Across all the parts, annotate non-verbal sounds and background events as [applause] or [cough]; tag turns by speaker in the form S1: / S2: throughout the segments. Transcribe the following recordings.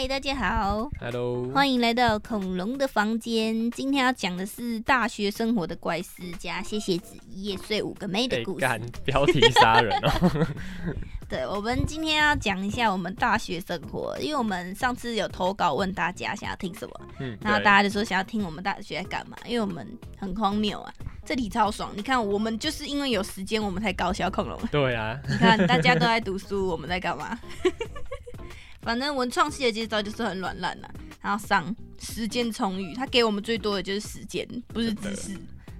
S1: 嗨，大家好
S2: ，Hello，
S1: 欢迎来到恐龙的房间。今天要讲的是大学生活的怪事加谢谢子一夜睡五个妹的故事。[laughs]
S2: 标题杀人哦！[laughs]
S1: 对，我们今天要讲一下我们大学生活，因为我们上次有投稿问大家想要听什么，嗯，然后大家就说想要听我们大学在干嘛，因为我们很荒谬啊，这里超爽。你看，我们就是因为有时间，我们才搞小恐龙。
S2: 对啊，
S1: 你看大家都在读书，[laughs] 我们在干嘛？反正文创系的介绍就是很软烂啦，然后上时间充裕，他给我们最多的就是时间，不是知识。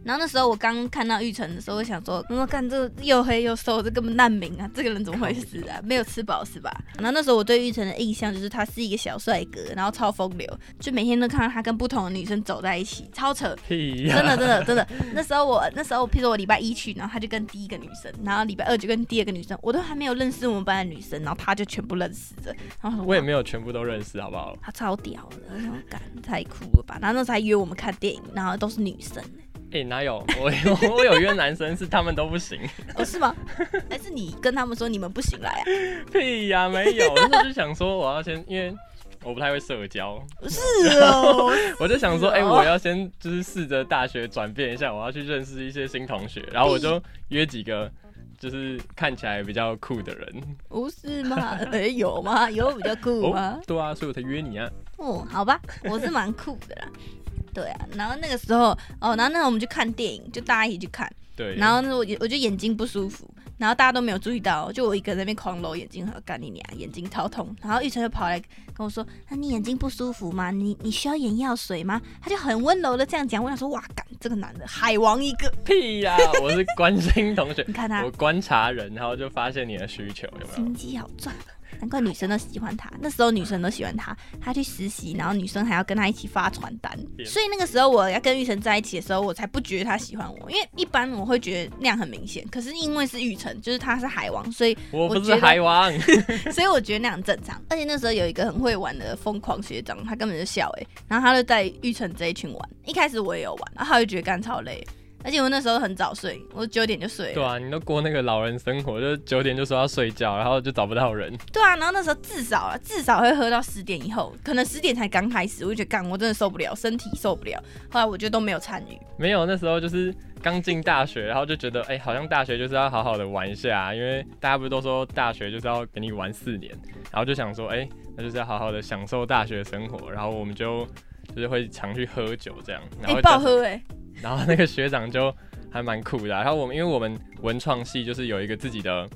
S1: 然后那时候我刚看到玉成的时候，我想说，我看这又黑又瘦，这根本难民啊！这个人怎么回事啊？没有吃饱是吧？然后那时候我对玉成的印象就是他是一个小帅哥，然后超风流，就每天都看到他跟不同的女生走在一起，超扯！真的真的真的。那时候我那时候，譬如说我礼拜一去，然后他就跟第一个女生，然后礼拜二就跟第二个女生，我都还没有认识我们班的女生，然后他就全部认识了。然后
S2: 我也没有全部都认识，好不好？
S1: 他超屌的，太酷了吧？然后那时候还约我们看电影，然后都是女生。
S2: 哎，哪有我有 [laughs] 我有约男生，是他们都不行，[laughs]
S1: 哦是吗？[laughs] 还是你跟他们说你们不行来啊？
S2: 屁呀，没有，我就想说我要先，因为我不太会社交，
S1: 是哦，
S2: 我就想说，哎，我要先就是试着大学转变一下，我要去认识一些新同学，然后我就约几个就是看起来比较酷的人，
S1: 不是吗？哎，有吗？有比较酷吗？
S2: 对啊，所以我才约你啊。
S1: 哦，好吧，我是蛮酷的啦。对啊，然后那个时候哦，然后那时候我们去看电影，就大家一起去看。
S2: 对。
S1: 然后那我我就眼睛不舒服，然后大家都没有注意到，就我一个人那边狂揉眼睛，和干你娘，眼睛超痛。然后玉成就跑来跟我说：“那你眼睛不舒服吗？你你需要眼药水吗？”他就很温柔的这样讲。我想说：“哇，干这个男的海王一个
S2: 屁呀！我是关心同学，[laughs]
S1: 你看他，
S2: 我观察人，然后就发现你的需求有没有？
S1: 心机好重。”难怪女生都喜欢他，那时候女生都喜欢他。他去实习，然后女生还要跟他一起发传单，所以那个时候我要跟玉成在一起的时候，我才不觉得他喜欢我。因为一般我会觉得那样很明显，可是因为是玉成，就是他是海王，所以
S2: 我不是海王，[laughs]
S1: 所以我觉得那样正常。而且那时候有一个很会玩的疯狂学长，他根本就笑哎，然后他就带玉成这一群玩。一开始我也有玩，然后他就觉得干超累。而且我那时候很早睡，我九点就睡。
S2: 对啊，你都过那个老人生活，就九点就说要睡觉，然后就找不到人。
S1: 对啊，然后那时候至少啊，至少会喝到十点以后，可能十点才刚开始，我就觉得干，我真的受不了，身体受不了。后来我就都没有参与。
S2: 没有，那时候就是刚进大学，然后就觉得，哎，好像大学就是要好好的玩一下，因为大家不是都说大学就是要给你玩四年，然后就想说，哎，那就是要好好的享受大学生活，然后我们就就是会常去喝酒这样。
S1: 哎，爆喝哎。
S2: 然后那个学长就还蛮酷的，然后我们因为我们文创系就是有一个自己的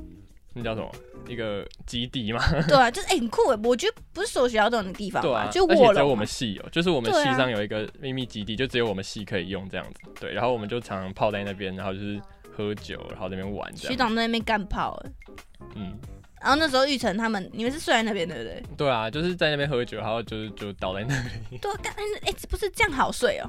S2: 那叫什么一个基地嘛，
S1: 对啊，就是哎很酷哎，我觉得不是所有学校都有的地方，
S2: 对
S1: 啊，
S2: 就我只有我们系有，就是我们系上有一个秘密基地，就只有我们系可以用这样子，对，然后我们就常常泡在那边，然后就是喝酒，然后那边玩。
S1: 学长在那边干泡，嗯，然后那时候玉成他们，你们是睡在那边对不对？
S2: 对啊，就是在那边喝酒，然后就是就倒在那里。
S1: 对，干哎，不是这样好睡哦。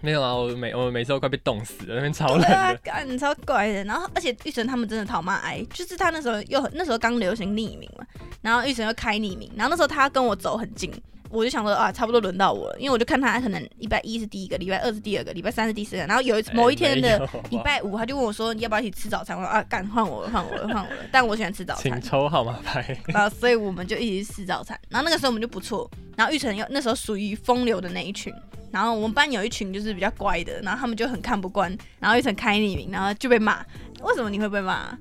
S2: 没有啊，我每我每次都快被冻死了，那边超冷的，
S1: 干超怪的。然后，而且玉成他们真的讨骂癌，就是他那时候又那时候刚流行匿名嘛，然后玉成又开匿名，然后那时候他跟我走很近。我就想说啊，差不多轮到我了，因为我就看他可能礼拜一是第一个，礼拜二是第二个，礼拜三是第四个，然后有一某一天的礼拜五，他就问我说，你要不要一起吃早餐？我说啊，干换我了，换我了，换我了。但我喜欢吃早餐。
S2: 请抽号码牌。[laughs]
S1: 啊所以我们就一起吃早餐。然后那个时候我们就不错。然后玉成又那时候属于风流的那一群。然后我们班有一群就是比较乖的，然后他们就很看不惯。然后一层开匿名，然后就被骂。为什么你会被骂？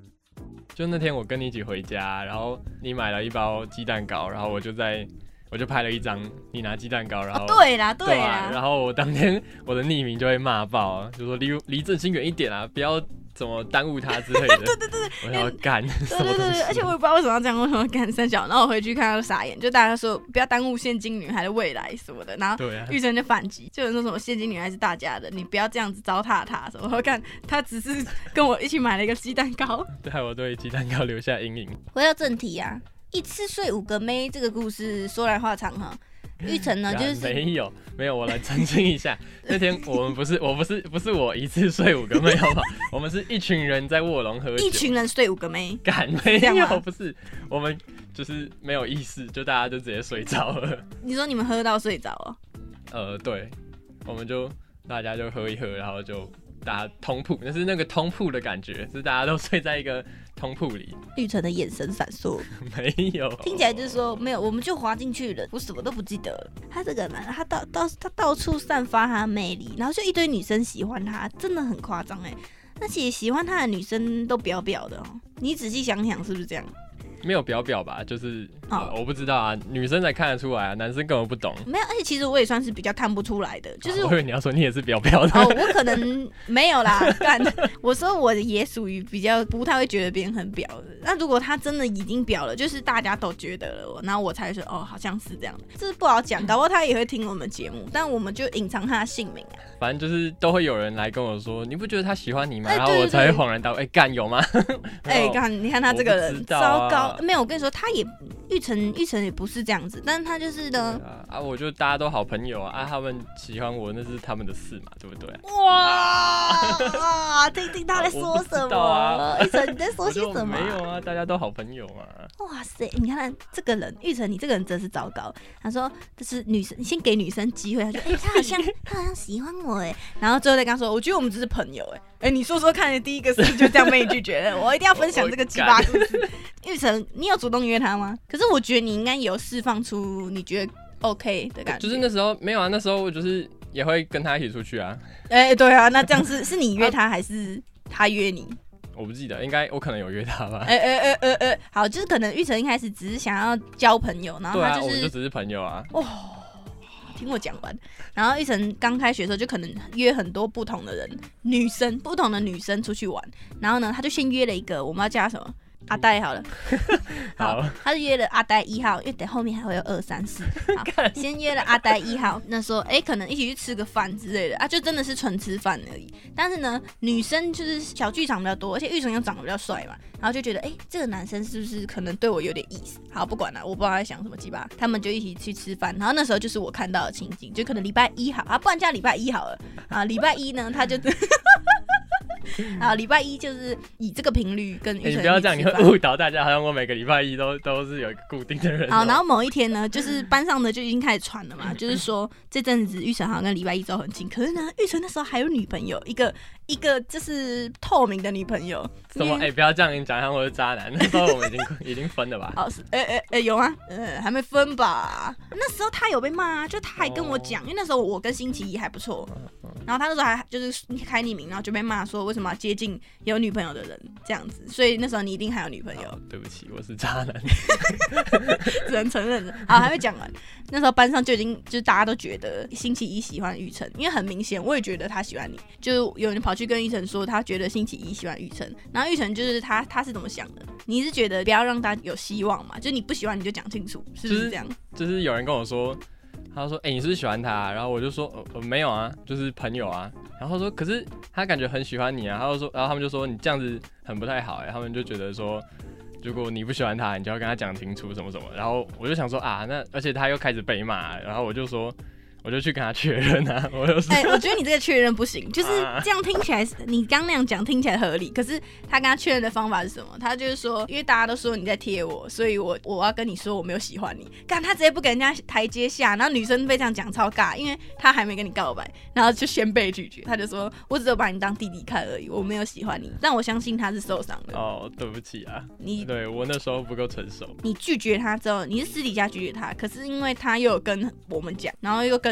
S2: 就那天我跟你一起回家，然后你买了一包鸡蛋糕，然后我就在。我就拍了一张你拿鸡蛋糕，然后
S1: 对啦对啦，
S2: 然后我当天我的匿名就会骂爆啊，就说离离正兴远一点啊，不要怎么耽误他之类的。[laughs]
S1: 对对对
S2: 我要干。
S1: 对对对，[laughs] 而且我也不知道为什么要这样，为什么要干三角。然后我回去看到傻眼，就大家说不要耽误现金女孩的未来什么的。然后玉成就反击，就有人说什么现金女孩是大家的，你不要这样子糟蹋她什么。我看 [laughs] 他只是跟我一起买了一个鸡蛋糕，
S2: 对我对鸡蛋糕留下阴影。
S1: 回到正题啊。一次睡五个妹，这个故事说来话长哈。玉成呢，就是
S2: 没有没有，我来澄清一下，那天我们不是我不是不是我一次睡五个妹，好不好？我们是一群人在卧龙喝酒，
S1: 一群人睡五个妹，
S2: 敢没有？不是，我们就是没有意识，就大家就直接睡着了。
S1: 你说你们喝到睡着了？
S2: 呃，对，我们就大家就喝一喝，然后就大家通铺，那是那个通铺的感觉，是大家都睡在一个通铺里。[laughs]
S1: 玉成的眼神闪烁，[laughs]
S2: 没有，
S1: 听起来就是说没有，我们就滑进去了，我什么都不记得了。他这个男，他到到他到处散发他的魅力，然后就一堆女生喜欢他，真的很夸张哎。而且喜欢他的女生都表表的哦，你仔细想想是不是这样？
S2: 没有表表吧，就是我不知道啊，女生才看得出来啊，男生根本不懂。
S1: 没有，而且其实我也算是比较看不出来的，就是
S2: 我以为你要说你也是表表的。
S1: 哦，我可能没有啦，[laughs] 干，我说我也属于比较不太会觉得别人很表的。那如果他真的已经表了，就是大家都觉得了，然后我才说哦，好像是这样的，这是不好讲，[laughs] 搞不好他也会听我们节目，但我们就隐藏他的姓名啊。
S2: 反正就是都会有人来跟我说，你不觉得他喜欢你吗？然后我才会恍然大悟，哎，干有吗？
S1: 哎，干，你看他这个人糟糕，没有，我跟你说，他也玉成玉成也不是这样子，但是他就是呢，
S2: 啊，我就大家都好朋友啊，啊，他们喜欢我那是他们的事嘛，对不对？
S1: 哇，听听他在说什么？玉成你在说些什么？
S2: 没有啊，大家都好朋友嘛。
S1: 哇塞，你看这个人，玉成你这个人真是糟糕。他说这是女生，你先给女生机会，他说哎，他好像 [laughs] 他好像喜欢我。哎，然后最后再跟他说，我觉得我们只是朋友。哎，哎，你说说看，第一个是就这样被拒绝了，[laughs] 我一定要分享这个鸡巴故事。[laughs] 玉成，你有主动约他吗？可是我觉得你应该有释放出你觉得 OK 的感
S2: 觉。就是那时候没有啊，那时候我就是也会跟他一起出去啊。
S1: 哎，对啊，那这样是是你约他还是他约你？[laughs]
S2: 我不记得，应该我可能有约他吧。
S1: 哎哎哎哎哎，好，就是可能玉成一开始只是想要交朋友，然后他就是
S2: 就只是朋友啊。哦。
S1: 听我讲完，然后一晨刚开学的时候就可能约很多不同的人，女生不同的女生出去玩，然后呢，他就先约了一个，我们要叫什么？阿呆好了，[laughs]
S2: 好，
S1: 他就约了阿呆一号，因为等后面还会有二三四，[laughs] 好，先约了阿呆一号，那说哎，可能一起去吃个饭之类的。啊，就真的是纯吃饭而已。但是呢，女生就是小剧场比较多，而且玉成又长得比较帅嘛，然后就觉得哎，这个男生是不是可能对我有点意思？好，不管了，我不知道在想什么鸡巴，他们就一起去吃饭，然后那时候就是我看到的情景，就可能礼拜一好啊，不然叫礼拜一好了。啊，礼拜一呢，他就。[laughs] 啊，礼拜一就是以这个频率跟
S2: 你不要这样，你会误导大家，好像我每个礼拜一都都是有一个固定的人。
S1: 好，然后某一天呢，就是班上的就已经开始传了嘛，[laughs] 就是说这阵子玉成好像跟礼拜一走很近，可是呢，玉成那时候还有女朋友，一个一个就是透明的女朋友。
S2: 什么？哎，不要这样，你讲像我是渣男。那时候我们已经已经分了吧？
S1: 哦，是，哎哎哎，有吗？呃，还没分吧？那时候他有被骂，就他还跟我讲，因为那时候我跟星期一还不错。然后他那时候还就是开匿名，然后就被骂说为什么要接近有女朋友的人这样子，所以那时候你一定还有女朋友。
S2: 对不起，我是渣男，[laughs]
S1: 只能承认了。好，还没讲完。那时候班上就已经就是大家都觉得星期一喜欢玉成，因为很明显我也觉得他喜欢你，就有人跑去跟玉成说他觉得星期一喜欢玉成，然后玉成就是他他是怎么想的？你是觉得不要让他有希望嘛？就是你不喜欢你就讲清楚，是不是这样？
S2: 就是有人跟我说。他说：“哎，你是不是喜欢他？”然后我就说：“呃，没有啊，就是朋友啊。”然后说：“可是他感觉很喜欢你啊。”他就说：“然后他们就说你这样子很不太好哎。”他们就觉得说，如果你不喜欢他，你就要跟他讲清楚什么什么。然后我就想说啊，那而且他又开始被骂，然后我就说。我就去跟他确认啊，[laughs] 我就说，
S1: 哎，我觉得你这个确认不行，[laughs] 就是这样听起来，你刚那样讲听起来合理，可是他跟他确认的方法是什么？他就是说，因为大家都说你在贴我，所以我我要跟你说我没有喜欢你。干他直接不给人家台阶下，然后女生被这样讲超尬，因为他还没跟你告白，然后就先被拒绝。他就说我只有把你当弟弟看而已，我没有喜欢你。但我相信他是受伤的。
S2: 哦，对不起啊，你对我那时候不够成熟。
S1: 你拒绝他之后，你是私底下拒绝他，可是因为他又有跟我们讲，然后又跟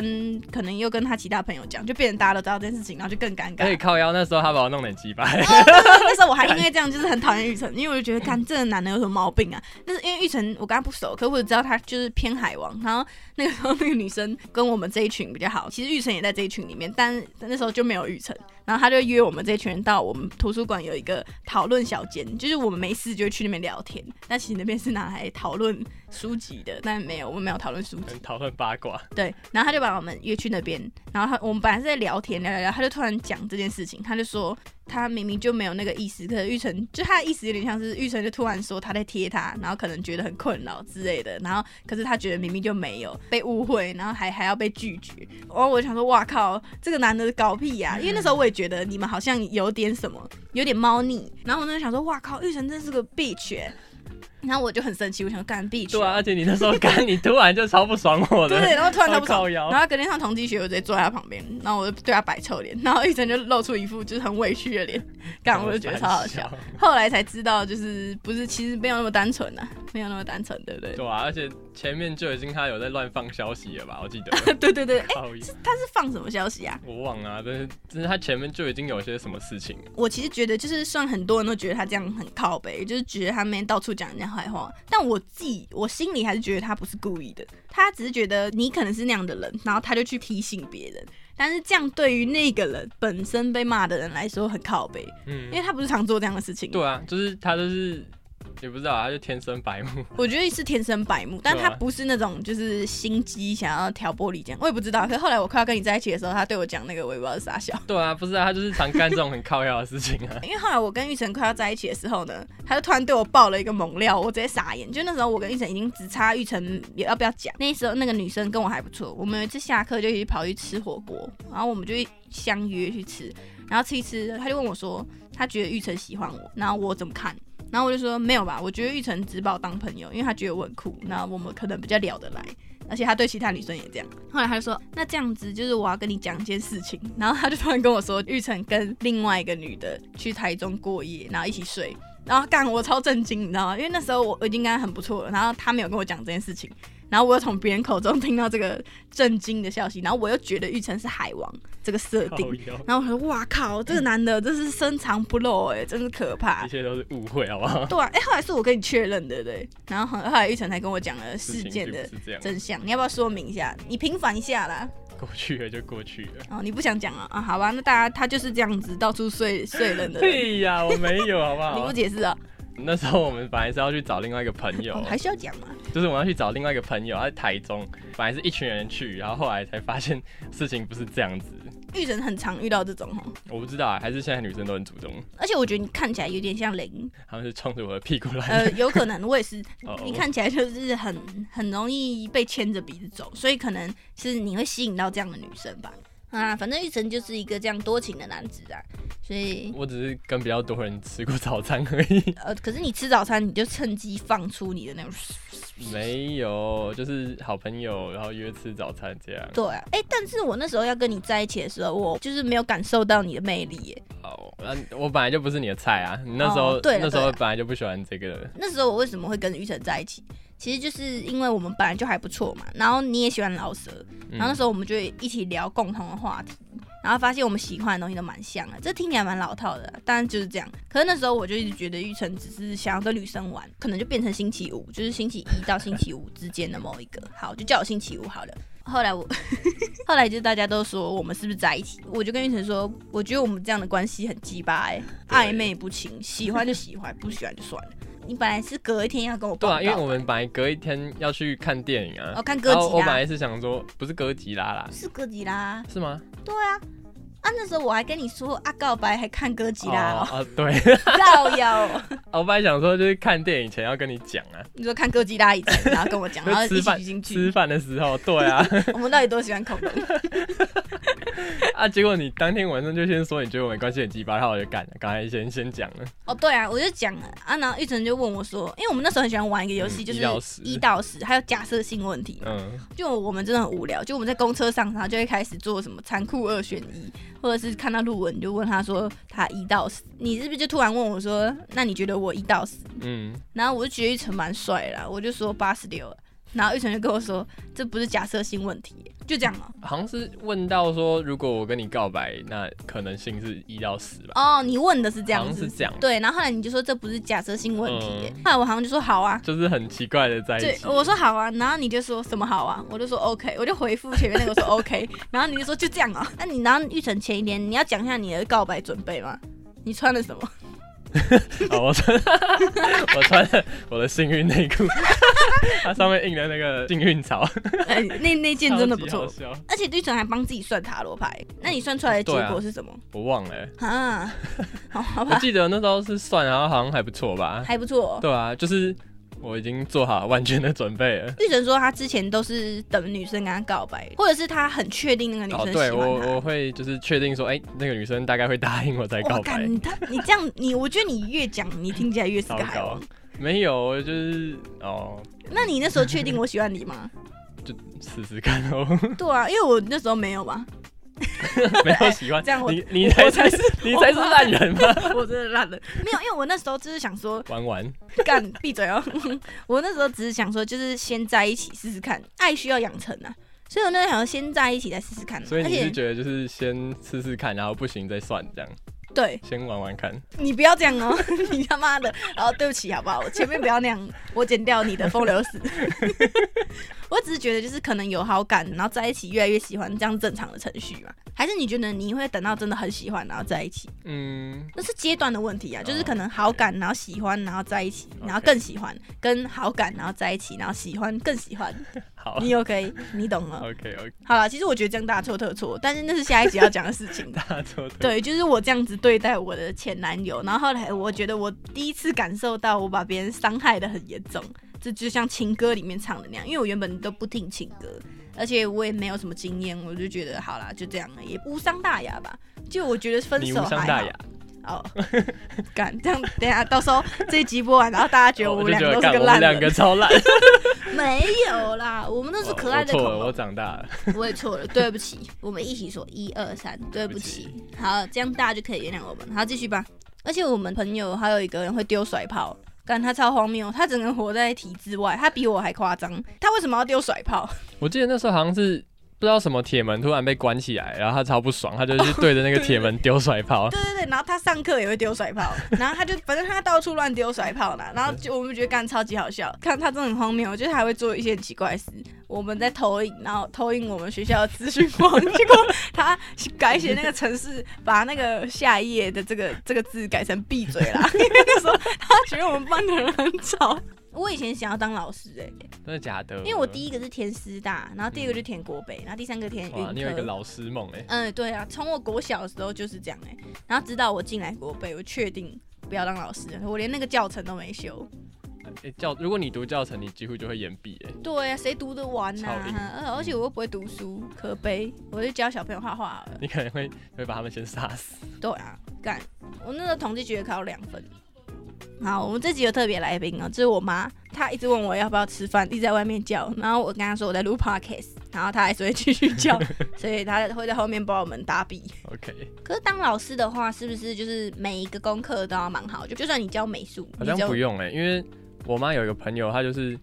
S1: 可能。又跟他其他朋友讲，就变成大家都知道这件事情，然后就更尴尬。
S2: 可以靠腰，那时候他把我弄点鸡巴。
S1: 那时候我还因为这样就是很讨厌玉成，因为我就觉得，看这个男的有什么毛病啊？[laughs] 但是因为玉成我跟他不熟，可我知道他就是偏海王。然后那个时候那个女生跟我们这一群比较好，其实玉成也在这一群里面，但那时候就没有玉成。然后他就约我们这群人到我们图书馆有一个讨论小间，就是我们没事就会去那边聊天。但其实那边是拿来讨论书籍的，但没有，我们没有讨论书籍，
S2: 讨论八卦。[laughs]
S1: 对，然后他就把我们约去那边，然后他我们本来是在聊天聊聊聊，他就突然讲这件事情，他就说。他明明就没有那个意思，可是玉成就他的意思有点像是玉成就突然说他在贴他，然后可能觉得很困扰之类的，然后可是他觉得明明就没有被误会，然后还还要被拒绝，然后我就想说哇靠，这个男的搞屁呀！[laughs] 因为那时候我也觉得你们好像有点什么，有点猫腻，然后我那时候想说哇靠，玉成真是个 bitch。然后我就很生气，我想干必去。
S2: 对啊，而且你那时候干，[laughs] 你突然就超不爽我的，
S1: 对，然后突然超不爽，然后隔天上同济学，我直接坐在他旁边，然后我就对他摆臭脸，然后玉成就露出一副就是很委屈的脸，干我就觉得超好笑。后来才知道，就是不是其实没有那么单纯呐、没有那么单纯，对不对？
S2: 对啊，而且前面就已经他有在乱放消息了吧？我记得，[laughs]
S1: 对对对，[laughs] 哎、他是放什么消息啊？
S2: 我忘了、啊，但是但是他前面就已经有些什么事情，
S1: 我其实觉得，就是算很多人都觉得他这样很靠背，就是觉得他们到处讲人家坏话，但我自己我心里还是觉得他不是故意的，他只是觉得你可能是那样的人，然后他就去提醒别人。但是这样对于那个人本身被骂的人来说很靠背，
S2: 嗯
S1: 因，为他不是常做这样的事情。
S2: 对啊，就是他就是也不知道啊，他就天生白目，[laughs]
S1: 我觉得是天生白目，但他不是那种就是心机想要挑拨离间，我也不知道。可是后来我快要跟你在一起的时候，他对我讲那个，我也不知道是傻笑。
S2: 对啊，不是啊，他就是常干这种很靠腰的事情啊。[laughs]
S1: 因为后来我跟玉成快要在一起的时候呢，他就突然对我爆了一个猛料，我直接傻眼。就那时候我跟玉成已经只差玉成也要不要讲，那时候那个女生跟我还不错，我们有一次下课就一起跑去吃火锅，然后我们就相约去吃，然后吃一吃，他就问我说，他觉得玉成喜欢我，然后我怎么看？然后我就说没有吧，我觉得玉成只把我当朋友，因为他觉得我很酷，那我们可能比较聊得来，而且他对其他女生也这样。后来他就说，那这样子就是我要跟你讲一件事情，然后他就突然跟我说，玉成跟另外一个女的去台中过夜，然后一起睡。然后干我超震惊，你知道吗？因为那时候我我已经跟他很不错了，然后他没有跟我讲这件事情，然后我又从别人口中听到这个震惊的消息，然后我又觉得玉成是海王这个设定然后我说哇靠，这个男的真是深藏不露哎、真是可怕
S2: 一。切都是误会，好不好？
S1: 对啊，哎、后来是我跟你确认的，对？然后后后来玉成才跟我讲了事件的真相，你要不要说明一下？你平反一下啦。
S2: 过去了就过去了。
S1: 哦，你不想讲啊？啊，好吧，那大家他就是这样子到处睡睡人的人，[laughs]
S2: 屁呀，我没有，好不好 [laughs]
S1: 你不？解释啊？
S2: 那时候我们本来是要去找另外一个朋友
S1: 哦，，还需要讲吗？
S2: 就是我们要去找另外一个朋友，他在台中，本来是一群人去，然后后来才发现事情不是这样子。
S1: 遇人很常遇到这种哦，
S2: 我不知道啊，还是现在女生都很主动，
S1: 而且我觉得你看起来有点像零，
S2: 他们是冲着我的屁股来
S1: 呃。，有可能我也是，[laughs]
S2: 哦
S1: 你看起来就是很很容易被牵着鼻子走，所以可能是你会吸引到这样的女生吧。啊，反正玉成就是一个这样多情的男子啊，所以
S2: 我只是跟比较多人吃过早餐而已，
S1: 呃，可是你吃早餐你就趁机放出你的那种，
S2: 没有，就是好朋友，然后约吃早餐这样。
S1: 对啊，哎、但是我那时候要跟你在一起的时候，我就是没有感受到你的魅力耶。
S2: 哦，那我本来就不是你的菜啊，你那时候、
S1: 哦对
S2: 那时候本来就不喜欢这个。
S1: 那时候我为什么会跟玉成在一起？其实就是因为我们本来就还不错嘛，然后你也喜欢老舍，然后那时候我们就一起聊共同的话题，然后发现我们喜欢的东西都蛮像的，这听起来蛮老套的啊，当然就是这样。可是那时候我就一直觉得玉成只是想要跟女生玩，可能就变成星期五，就是星期一到星期五之间的某一个，好，就叫我星期五好了。后来我，[laughs] 后来就大家都说我们是不是在一起？我就跟玉成说，我觉得我们这样的关系很鸡巴哎，暧昧不清，喜欢就喜欢，不喜欢就算了。你本来是隔一天要跟我报
S2: 对啊，因为我们本来隔一天要去看电影啊，
S1: 哦看哥吉拉
S2: 我本来是想说，不是哥吉拉啦，
S1: 是哥吉拉，
S2: 是吗？
S1: 对啊，啊那时候我还跟你说啊告白还看哥吉拉
S2: 哦
S1: 哦，
S2: 哦 [laughs] 对，
S1: 造谣哦，
S2: 我本来想说就是看电影前要跟你讲啊，
S1: 你说看哥吉拉以前，然后跟我讲，[laughs] 然后一起去，
S2: 吃饭的时候，对啊，[laughs]
S1: 我们到底多喜欢恐龙？[laughs]
S2: 啊，结果你当天晚上就先说你觉得我们关系很鸡巴，然后我就干了，刚才先先讲了，
S1: 哦，对啊，我就讲了啊，然后玉成就问我说，因为我们那时候很喜欢玩一个游戏，
S2: 嗯 [laughs]
S1: 就是
S2: 一到十。
S1: 还有假设性问题嘛。
S2: 嗯，
S1: 就我们真的很无聊，就我们在公车上，然后就会开始做什么残酷二选一，或者是看到路文你就问他说他一到十，你是不是就突然问我说，那你觉得我一到十？
S2: 嗯，
S1: 然后我就觉得玉成蛮帅的啦，我就说八十六，然后玉成就跟我说这不是假设性问题，就这样了、
S2: 好像是问到说，如果我跟你告白，那可能性是一到十吧，
S1: 哦，你问的是这样子
S2: 好像是这样。
S1: 对，然后后来你就说这不是假设性问题。耶，
S2: 嗯。
S1: 后来我好像就说好啊。
S2: 就是很奇怪的在一
S1: 对，
S2: 起。
S1: 我说好啊，然后你就说什么好啊，我就说 OK，我就回复前面那个说 OK，[laughs] 然后你就说就这样啊。那你然后玉成前一天你要讲一下你的告白准备吗？你穿了什么？[laughs]
S2: 哦，我穿 [laughs] 我穿了我的幸运内裤，它上面印的那个幸运草，[laughs]
S1: 哎，那那件真的不错而且绿城还帮自己算塔罗牌。那你算出来的结果是什么？
S2: 我忘了欸、
S1: 啊，好好
S2: 我，记得那时候是算，然后好像还不错吧？
S1: 还不错。
S2: 对啊，就是我已经做好万全的准备了。[laughs]
S1: 玉成说他之前都是等女生跟他告白，或者是他很确定那个女
S2: 哦，
S1: 生
S2: 对我。我会就是确定说，哎、那个女生大概会答应我再告
S1: 哇，
S2: 白
S1: 干。你他你这样你，我觉得你越讲你听起来越是个海王。，
S2: 没有，就是哦，
S1: 那你那时候确定我喜欢你吗？[laughs]
S2: 就试试看哦。[laughs]
S1: 对啊，因为我那时候没有嘛。[laughs]
S2: 没有喜欢
S1: 这样我
S2: 你你才
S1: 才是
S2: 你才是烂人吗？
S1: 我真的烂人，没有，因为我那时候只是想说，
S2: 玩玩，
S1: 干闭嘴哦！我那时候只是想说，就是先在一起试试看，爱需要养成啊，所以我那时候想要先在一起再试试看。
S2: 所以你是觉得就是先试试看，然后不行再算这样，
S1: 对
S2: 先玩玩看。
S1: 你不要这样哦，[laughs] 你他妈的，然后对不起好不好？我前面不要那样，我剪掉你的风流史。[laughs] 我只是觉得就是可能有好感，然后在一起越来越喜欢，这样正常的程序嘛？还是你觉得你会等到真的很喜欢然后在一起？
S2: 嗯，
S1: 那是阶段的问题啊，就是可能好感，然后喜欢，然后在一起，然后更喜欢，跟好感，然后在一起，然后喜欢更喜欢。
S2: 好
S1: 你 OK，你懂了。
S2: ，OK OK，
S1: 好了，其实我觉得这样大错特错，但是那是下一集要讲的事情。[laughs]
S2: 大错特
S1: 对，就是我这样子对待我的前男友，然后后来我觉得我第一次感受到我把别人伤害的很严重，这就像情歌里面唱的那样，因为我原本都不听情歌，而且我也没有什么经验，我就觉得好啦，就这样了，也无伤大雅吧。就我觉得分手还好
S2: 大雅。
S1: 哦，[laughs] 干这样，等一下到时候这一集播完，然后大家觉得
S2: 哦
S1: 我们两个都是个烂
S2: 两个，超烂，[laughs]
S1: 没有啦，我们都是可爱的
S2: 我错了，我。长大了。
S1: 我也错了，对不起，我们一起说 [laughs] 一二三，对不起。好，这样大家就可以原谅我们。好，继续吧。而且我们朋友还有一个人会丢甩炮，但他超荒谬，他只能活在体制外，他比我还夸张。他为什么要丢甩炮？[laughs]
S2: 我记得那时候好像是不知道什么铁门突然被关起来，然后他超不爽，他就去对着那个铁门丢甩炮。[laughs]
S1: 对对对，然后他上课也会丢甩炮，[laughs] 然后他就反正他到处乱丢甩炮啦，然后就我们觉得干超级好笑，看他真的很荒谬，就是还会做一些很奇怪的事。我们在投影，然后投影我们学校的资讯网，结果他改写那个城市，把那个下一页的这个这个字改成闭嘴啦，因 [laughs] 为那时候他觉得我们班的人很吵。我以前想要当老师哎、
S2: 真的假的？
S1: 因为我第一个是填师大，然后第二个就填国北，然后第三个填
S2: 你有一个。老师梦哎。
S1: 嗯，对啊，从我国小的时候就是这样哎、然后直到我进来国北，我确定不要当老师，我连那个教程都没修。
S2: 诶教，如果你读教程，你几乎就会延毕哎。
S1: 对啊，谁读得完呐、
S2: 超硬
S1: 呃而且我又不会读书，可悲。我就教小朋友画画了。
S2: 你可能会会把他们先杀死。
S1: 对啊，干！我那个统计学考两分。好，我们这集有特别来宾哦，这是我妈，她一直问我要不要吃饭，一直在外面叫，然后我跟她说我在录 podcast，然后她还是会继续叫，[laughs] 所以她会在后面帮我们打笔。
S2: OK，
S1: 可是当老师的话，是不是就是每一个功课都要蛮好？就就算你教美术，
S2: 好像不用哎，因为我妈有一个朋友，她就是，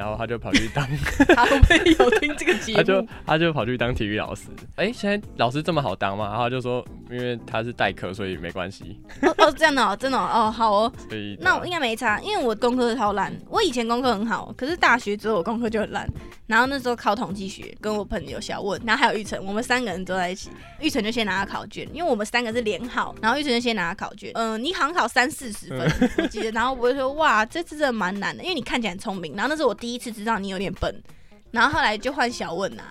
S2: 然后他就跑去当，[laughs]
S1: 他会不会有听这个节 [laughs]
S2: 他就？他就跑去当体育老师。哎，现在老师这么好当吗？然后他就说，因为他是代课，所以没关系。
S1: 哦哦，这样的哦，真的哦，哦好哦，
S2: 所以
S1: 那我应该没差，因为我功课超烂。我以前功课很好，可是大学之后我功课就很烂。然后那时候考统计学，跟我朋友小问，然后还有玉成，我们三个人坐在一起。玉成就先拿到考卷，因为我们三个是连考，然后玉成就先拿到考卷。嗯、你好像考三四十分，[laughs] 我记得。然后我就说哇，这次真的蛮难的，因为你看起来很聪明。然后那是我第一次知道你有点笨。然后后来就换小问拿，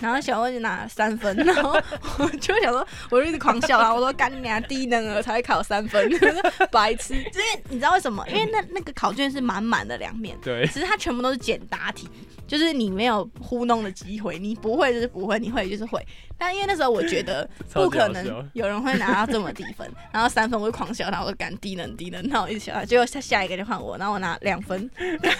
S1: 然后小问就拿三分，[laughs] 然后我就想说，我就一直狂笑啊，我说干你娘低能儿才会考三分，[laughs] 白痴。因为你知道为什么？因为那那个考卷是满满的两面，
S2: 对，
S1: 只是它全部都是简答题，就是你没有糊弄的机会，你不会就是不会，你会就是会。但因为那时候我觉得 [laughs] 不可能有人会拿到这么低分，[laughs] 然后三分我就狂笑他，我就敢低能低能，然后我一直笑他，结果下下一个就换我，然后我拿两分，[laughs]
S2: 那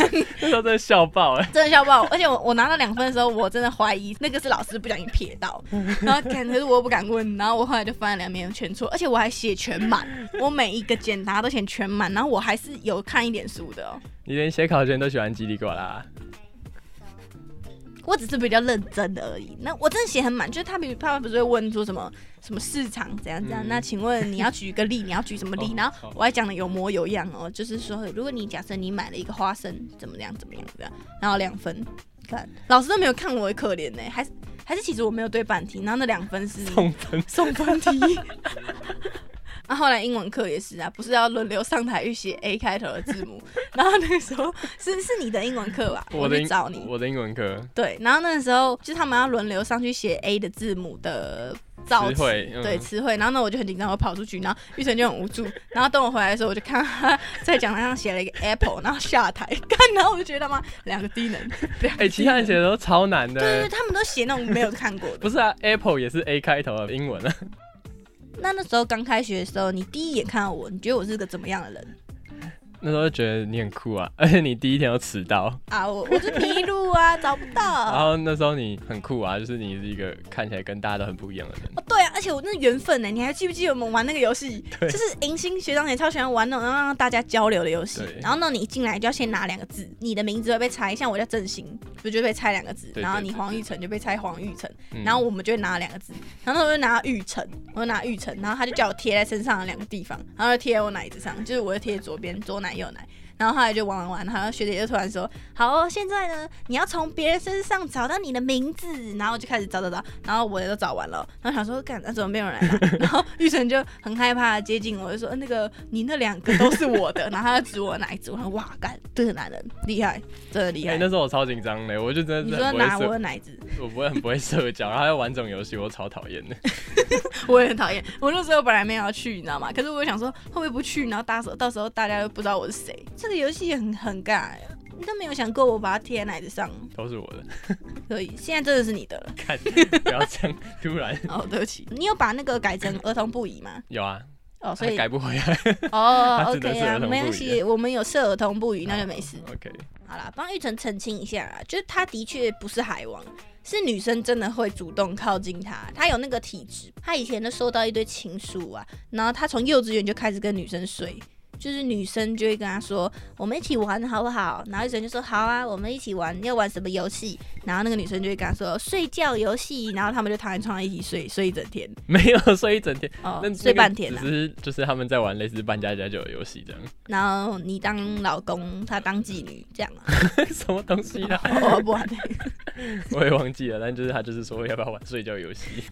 S2: 时候真的笑爆哎。
S1: 真的笑爆！而且我我拿到两分的时候，我真的怀疑那个是老师不小心撇到，然后看可是我又不敢问，然后我后来就翻了两面全错，而且我还写全满，我每一个简答都写全满，然后我还是有看一点书的哦，
S2: 你连写考卷都喜欢叽里呱啦，
S1: 我只是比较认真的而已。那我真的写很满，就是他比他不是会问说什么什么市场怎样怎样，
S2: 嗯
S1: 那请问你要举一个例，你要举什么例？
S2: 哦
S1: 然后我还讲的有模有样哦，就是说如果你假设你买了一个花生怎么样怎么样这样，然后两分，看老师都没有看我可怜呢、还是还是其实我没有对半题，然后那两分是
S2: 送分。
S1: 送分题。那、后来英文课也是啊，不是要轮流上台去写 A 开头的字母，[laughs] 然后那个时候是是你的英文课吧？
S2: 我的英
S1: 去找你，
S2: 我的英文课
S1: 对，然后那个时候就是他们要轮流上去写 A 的字母的造词，对词汇。然后呢，我就很紧张，我跑出去，然后玉成就很无助。然后等我回来的时候，我就看到他在讲台上写了一个 apple，然后下台 [laughs] 看，然后我就觉得他妈两个低能。
S2: 哎，其他人写的都超难的
S1: 对对。他们都写那种没有看过的。
S2: 不是啊，Apple 也是 A 开头的英文啊。
S1: 那那时候刚开学的时候，你第一眼看到我，你觉得我是个怎么样的人？
S2: 那时候就觉得你很酷啊，[laughs] 而且你第一天要迟到，
S1: 啊，我我就迷路啊，[laughs] 找不到然。
S2: 后那时候你很酷啊，就是你是一个看起来跟大家都很不一样的人。
S1: 哦，对啊，而且我那缘分呢，你还记不记得我们玩那个游戏？
S2: 对
S1: 就是迎新学长也超喜欢玩那种让大家交流的游戏。然后呢，你一进来就要先拿两个字，你的名字会被猜，像我叫郑兴，不就被猜两个字？然后你黄玉成就被猜黄玉成，
S2: 嗯
S1: 然后我们就会拿两个字，然后我就拿玉成，我就拿玉成，然后他就叫我贴在身上的两个地方，然后就贴在我奶子上，就是我就贴左边左奶右奶。然后后来就玩玩玩，然后学姐就突然说：“好哦、现在呢，你要从别人身上找到你的名字。”然后我就开始找找找，然后我也都找完了，然后想说：“干，那怎么没有人来 [laughs] 拿？”然后玉成就很害怕接近我，就说：“那个你那两个都是我的。”然后他就指我的奶子，我说：“哇，干，这个男人厉害，真的厉
S2: 哎、
S1: 害。
S2: 那时候我超紧张的，我就真的 [laughs] 是
S1: 说拿我的奶子，
S2: 我不会很不会社交，然后还要玩这种游戏，我超讨厌的。[laughs]
S1: 我也很讨厌。我那时候本来没有要去，你知道吗？可是我想说，会不会不去，然后大时候到时候大家都不知道我是谁？这个游戏很很尬，你都没有想过我把它贴在奶子上，
S2: 都是我的，[laughs]
S1: 可以。现在真的是你的了。
S2: 看 [laughs] 不要这样，突然
S1: 哦，对不起，你有把那个改成儿童不宜吗？
S2: 有啊，
S1: 哦，所以
S2: 改不回来。[laughs]
S1: 哦，OK 啊，没关系，我们有设儿童不宜，那就没事。
S2: OK，
S1: 好啦，帮玉成澄清一下啊，就是他的确不是海王，是女生真的会主动靠近他，他有那个体质。他以前都收到一堆情书啊，然后他从幼稚园就开始跟女生睡。就是女生就会跟他说：“我们一起玩好不好？”然后女生就说：“好啊，我们一起玩。要玩什么游戏？”然后那个女生就会跟他说：“睡觉游戏。”然后他们就躺在床上一起睡，睡一整天，[laughs]
S2: 没有睡一整天，
S1: 哦
S2: 那，
S1: 睡半天啊。
S2: 只是就是他们在玩类似扮家家酒的游戏这样，[laughs]
S1: 然后你当老公，他当妓女，这样啊？[laughs]
S2: 什么东西啊？
S1: 我，不玩。
S2: 我也忘记了，但就是他就是说要不要玩睡觉游戏，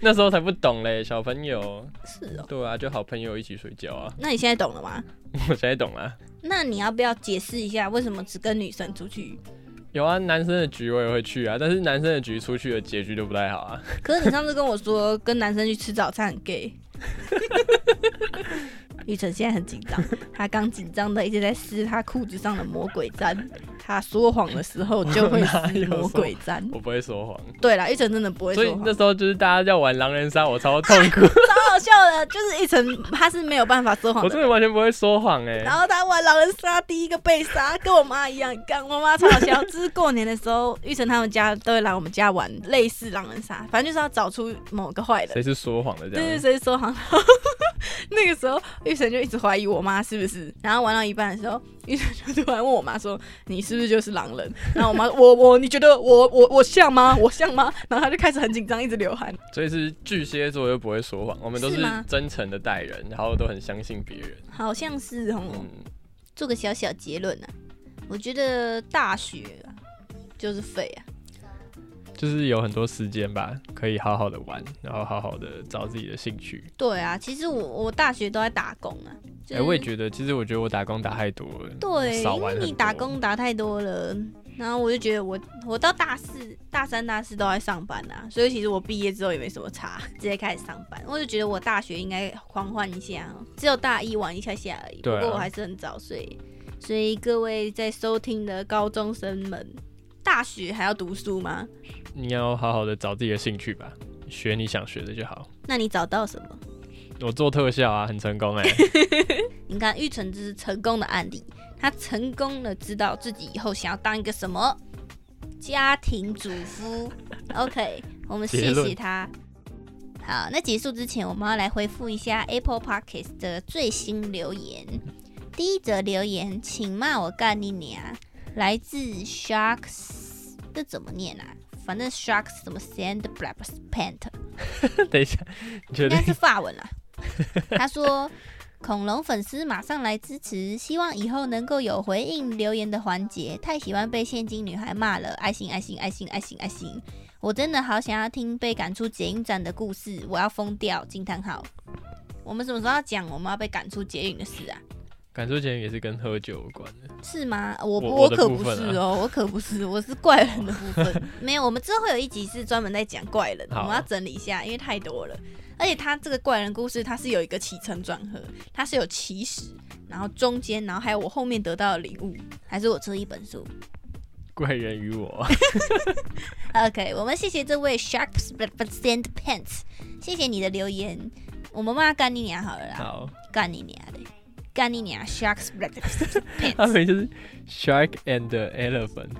S2: 那时候才不懂嘞，小朋友，
S1: 是哦。
S2: 对啊，就好朋友一起睡觉啊，
S1: 那你现在懂了吗？[laughs]
S2: 我现在懂了。
S1: 那你要不要解释一下，为什么只跟女生出去？
S2: 有啊，男生的局我也会去啊，但是男生的局出去的结局都不太好啊。
S1: 可是你上次跟我说，跟男生去吃早餐很 gay。[laughs] 玉成现在很紧张，他刚紧张的一直在撕他裤子上的魔鬼毡。他说谎的时候就会撕魔鬼毡。
S2: 我不会说谎，
S1: 对啦，玉成真的不会说谎，
S2: 所以那时候就是大家要玩狼人杀，我超 [laughs] 痛苦，
S1: 超好笑的。就是玉成他是没有办法说谎
S2: 我真。的完全不会说谎哎、
S1: 然后他玩狼人杀，第一个被杀，跟我妈一样干。我妈超好笑，就是过年的时候，玉成他们家都会来我们家玩类似狼人杀，反正就是要找出某个坏人
S2: 谁。是说谎的这
S1: 对对，谁是说谎？[laughs] 那个时候玉成就一直怀疑我妈是不是，然后玩到一半的时候，玉成就突然问我妈说：“你是不是就是狼人？”然后我妈说：“我我，你觉得我我我像吗？我像吗？”然后他就开始很紧张，一直流汗。
S2: 所以是巨蟹座又不会说谎，我们都是真诚的待人，然后都很相信别人。
S1: 好像是哦。
S2: 嗯，
S1: 做个小小结论啊，我觉得大学啊就是废啊。
S2: 就是有很多时间吧，可以好好的玩，然后好好的找自己的兴趣。
S1: 对啊，其实我我大学都在打工啊。就
S2: 哎、
S1: 是
S2: 我也觉得，其实我觉得我打工打太多了，
S1: 对，因为你打工打太多了，然后我就觉得我我到大四、大三、大四都在上班啊，所以其实我毕业之后也没什么差，[laughs] 直接开始上班。我就觉得我大学应该狂欢一下，只有大一玩一下下而已。
S2: 对啊
S1: 不过我还是很早睡，所以各位在收听的高中生们，大学还要读书吗？
S2: 你要好好的找自己的兴趣吧，学你想学的就好。
S1: 那你找到什么？
S2: 我做特效啊，很成功哎、[laughs]
S1: 你看玉成这是成功的案例，他成功的知道自己以后想要当一个什么家庭主妇。[laughs] OK，我们谢谢他。好，那结束之前，我们要来回复一下 Apple Podcast 的最新留言。第一则留言，请骂我干你娘，来自 Sharks，这怎么念啊？反正 Sharks 怎么 Sand Black Pant，[laughs]
S2: 等一下，你觉得
S1: 应该是法文啦。[laughs] 他说：“恐龙粉丝马上来支持，希望以后能够有回应留言的环节。太喜欢被现金女孩骂了，爱心爱心爱心爱心爱心！我真的好想要听被赶出捷运站的故事，我要疯掉！惊叹号！我们什么时候要讲我们要被赶出捷运的事啊？
S2: 赶出前也是跟喝酒有关的？
S1: 是吗？我
S2: 我我
S1: 可不是哦，我可不是，我是怪人的部分。[laughs] 没有，我们之后会有一集是专门在讲怪人，我们要整理一下，因为太多了。而且他这个怪人故事，它是有一个起承转合，它是有起始，然后中间，然后还有我后面得到的礼物，还是我这一本书。
S2: 怪人与我，[laughs]
S1: OK，我们谢谢这位 Sharks Sand Pants，谢谢你的留言。我们骂干你娘好了啦，
S2: 好，
S1: 干你娘的！干你娘，sharks [laughs]
S2: 他名就是 Shark and Elephant，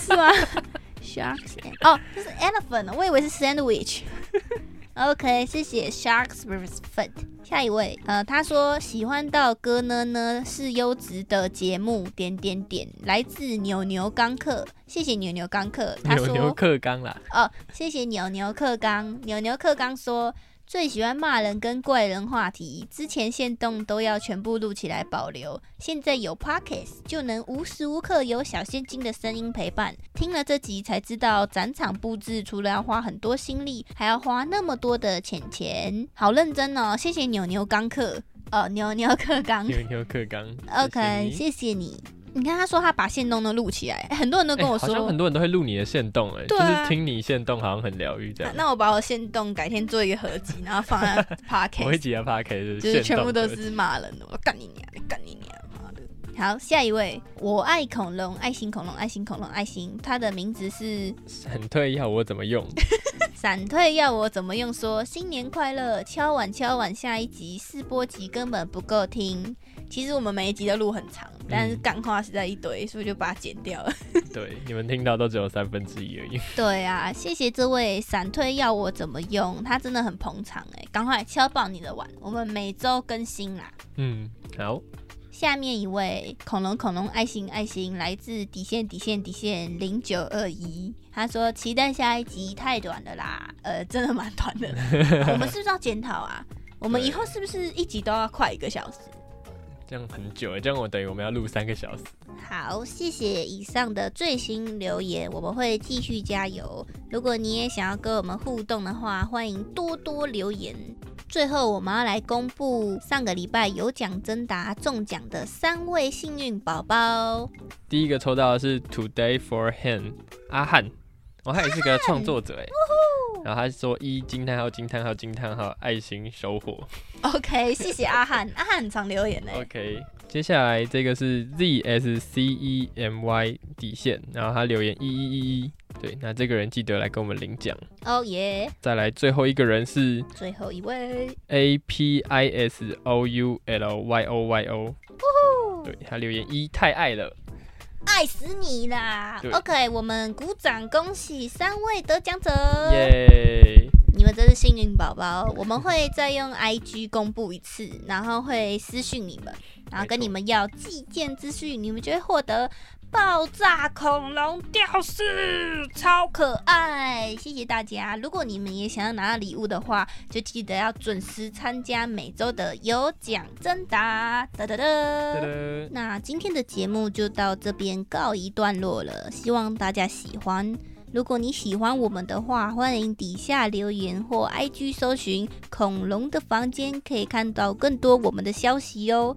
S1: 是吗？[laughs] sharks and 哦，这是 elephant，我以为是 sandwich。[laughs] OK，谢谢 Sharks vs Foot。下一位，呃，他说喜欢到歌呢呢是优质的节目，点点点，来自牛牛刚克，谢谢牛牛刚克。他
S2: 牛牛克刚啦。
S1: 哦，谢谢牛牛克刚，牛牛克刚说。最喜欢骂人跟怪人话题，之前线动都要全部录起来保留，现在有 Pockets 就能无时无刻有小现金的声音陪伴。听了这集才知道，展场布置除了要花很多心力，还要花那么多的钱钱，好认真哦！谢谢牛牛刚克，哦，牛牛克刚，[laughs]
S2: 牛牛克刚
S1: ，OK，谢谢你。你看，他说他把线动都录起来，很多人都跟我说，
S2: 好像很多人都会录你的线动，哎，就是听你线动好像很疗愈这样。
S1: 那我把我线动改天做一个合集，然后放在 [laughs] Park，
S2: 我一集的 Park
S1: 就是全部都是骂人的，我干你娘，干你娘，妈的！好，下一位，我爱恐龙，爱心恐龙，爱心恐龙，爱心，他的名字是
S2: 闪退要我怎么用？[laughs]
S1: 闪退要我怎么用？说新年快乐，敲碗敲碗，下一集试播集根本不够听。其实我们每一集的路很长，但是干话实在一堆，所以就把它剪掉了。[laughs]
S2: 对，你们听到都只有三分之一而已。[laughs]
S1: 对啊，谢谢这位闪退要我怎么用，他真的很捧场哎，赶快敲爆你的碗，我们每周更新啦。
S2: 嗯，好。
S1: 下面一位恐龙恐龙爱心爱心来自底线底线底线零九二一，他说期待下一集太短了啦，呃，真的蛮短的。[laughs] 我们是不是要检讨啊？我们以后是不是一集都要快一个小时？
S2: 这样很久，这样我等于我们要录三个小时。
S1: 好，谢谢以上的最新留言，我们会继续加油。如果你也想要跟我们互动的话，欢迎多多留言。最后，我们要来公布上个礼拜有奖征答中奖的三位幸运宝宝。
S2: 第一个抽到的是 Today for Him 阿汉，哦，他也是个创作者哎。然后他说一惊叹号惊叹号惊叹号爱心收获。[laughs]
S1: OK，谢谢阿汉，[laughs] 阿汉很常留言呢。
S2: OK，接下来这个是 ZSCEMY 底线，然后他留言一一一一，对，那这个人记得来跟我们领奖。
S1: 哦耶！
S2: 再来最后一个人是
S1: 最后一位
S2: APISOULYOYO，对他留言一太爱了。
S1: 爱死你啦！OK，我们鼓掌，恭喜三位得奖者！
S2: 耶！
S1: 你们真是幸运宝宝。我们会再用 IG 公布一次，然后会私讯你们，然后跟你们要寄件资讯，你们就会获得。爆炸恐龙吊饰超可爱，谢谢大家！如果你们也想要拿到礼物的话，就记得要准时参加每周的有奖征答。哒哒哒！那今天的节目就到这边告一段落了，希望大家喜欢。如果你喜欢我们的话，欢迎底下留言或 IG 搜寻“恐龙的房间”，可以看到更多我们的消息哦。